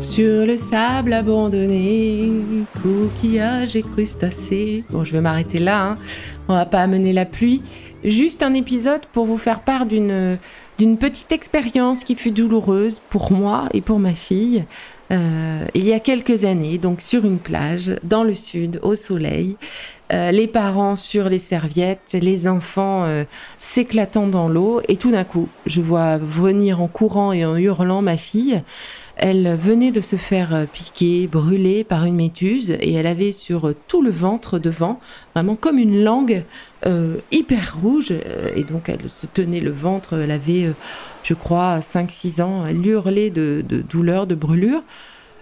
Sur le sable abandonné, coquillages et crustacés. Bon, je vais m'arrêter là. Hein. On va pas amener la pluie. Juste un épisode pour vous faire part d'une petite expérience qui fut douloureuse pour moi et pour ma fille. Euh, il y a quelques années, donc sur une plage dans le sud, au soleil, euh, les parents sur les serviettes, les enfants euh, s'éclatant dans l'eau, et tout d'un coup, je vois venir en courant et en hurlant ma fille. Elle venait de se faire euh, piquer, brûler par une méduse, et elle avait sur tout le ventre devant, vraiment comme une langue hyper rouge, et donc elle se tenait le ventre, elle avait, je crois, 5-6 ans, elle hurlait de, de douleur, de brûlure.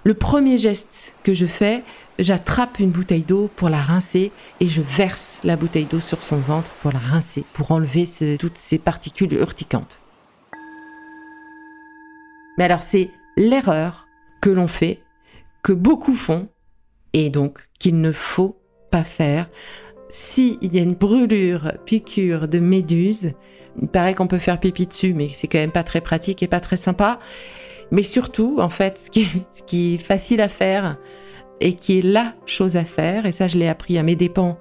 Le premier geste que je fais, j'attrape une bouteille d'eau pour la rincer et je verse la bouteille d'eau sur son ventre pour la rincer, pour enlever toutes ces particules urticantes. Mais alors c'est l'erreur que l'on fait, que beaucoup font, et donc qu'il ne faut pas faire. S'il y a une brûlure, piqûre de méduse, il paraît qu'on peut faire pipi dessus, mais c'est quand même pas très pratique et pas très sympa. Mais surtout, en fait, ce qui, ce qui est facile à faire, et qui est la chose à faire. Et ça, je l'ai appris à mes dépens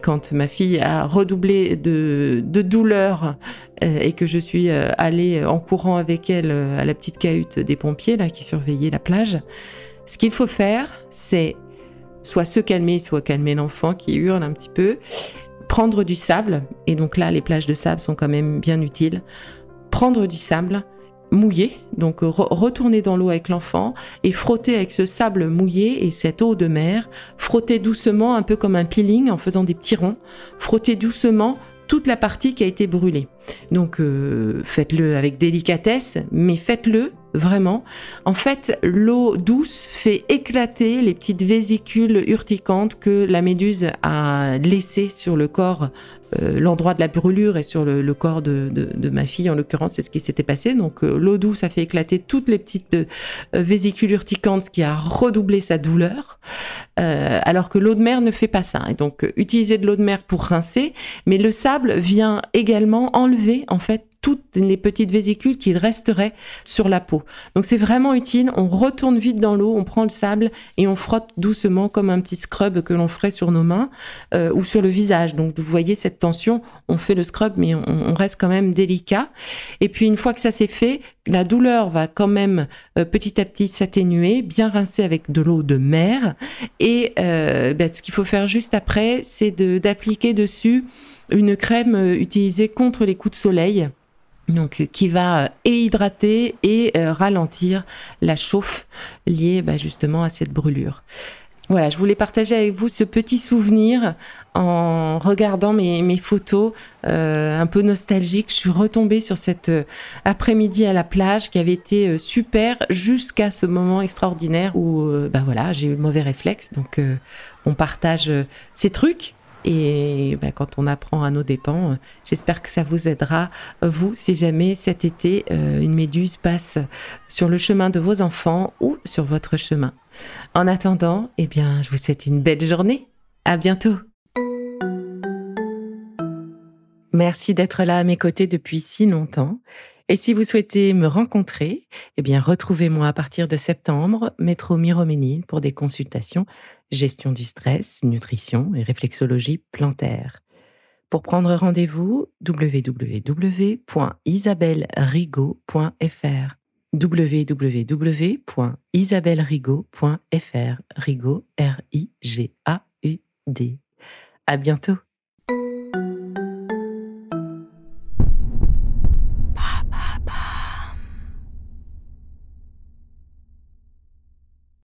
quand ma fille a redoublé de, douleur euh, et que je suis euh, allée en courant avec elle euh, à la petite cahute des pompiers là qui surveillaient la plage. Ce qu'il faut faire, c'est soit se calmer, soit calmer l'enfant qui hurle un petit peu, prendre du sable, et donc là les plages de sable sont quand même bien utiles, prendre du sable, mouillé, donc retourner dans l'eau avec l'enfant et frotter avec ce sable mouillé et cette eau de mer, frotter doucement, un peu comme un peeling en faisant des petits ronds, frotter doucement toute la partie qui a été brûlée. Donc euh, faites-le avec délicatesse, mais faites-le vraiment. En fait, l'eau douce fait éclater les petites vésicules urticantes que la méduse a laissées sur le corps euh, l'endroit de la brûlure et sur le, corps de, ma fille, en l'occurrence, c'est ce qui s'était passé. Donc euh, l'eau douce a fait éclater toutes les petites euh, vésicules urticantes, ce qui a redoublé sa douleur, alors que l'eau de mer ne fait pas ça. Et donc utiliser de l'eau de mer pour rincer, mais le sable vient également enlever en fait toutes les petites vésicules qui resteraient sur la peau. Donc c'est vraiment utile. On retourne vite dans l'eau, on prend le sable et on frotte doucement comme un petit scrub que l'on ferait sur nos mains euh, ou sur le visage. Donc vous voyez cette tension, on fait le scrub mais on, reste quand même délicat. Et puis une fois que ça s'est fait, la douleur va quand même euh, petit à petit s'atténuer, bien rincer avec de l'eau de mer. Et euh, ben, ce qu'il faut faire juste après, c'est d'appliquer dessus une crème utilisée contre les coups de soleil donc qui va euh, hydrater et euh, ralentir la chauffe liée bah, justement à cette brûlure. voilà, je voulais partager avec vous ce petit souvenir en regardant mes, photos euh, un peu nostalgiques. Je suis retombée sur cet euh, après-midi à la plage qui avait été super jusqu'à ce moment extraordinaire où bah voilà, j'ai eu le mauvais réflexe. Donc on partage ces trucs et bah, quand on apprend à nos dépens, j'espère que ça vous aidera, vous, si jamais cet été une méduse passe sur le chemin de vos enfants ou sur votre chemin. En attendant, eh bien, je vous souhaite une belle journée. À bientôt. Merci d'être là à mes côtés depuis si longtemps. Et si vous souhaitez me rencontrer, eh bien, retrouvez-moi à partir de septembre, métro Miroménil, pour des consultations gestion du stress, nutrition et réflexologie plantaire. Pour prendre rendez-vous, www.isabellerigaud.fr www.isabellerigaud.fr Rigaud, R-I-G-A-U-D. À bientôt!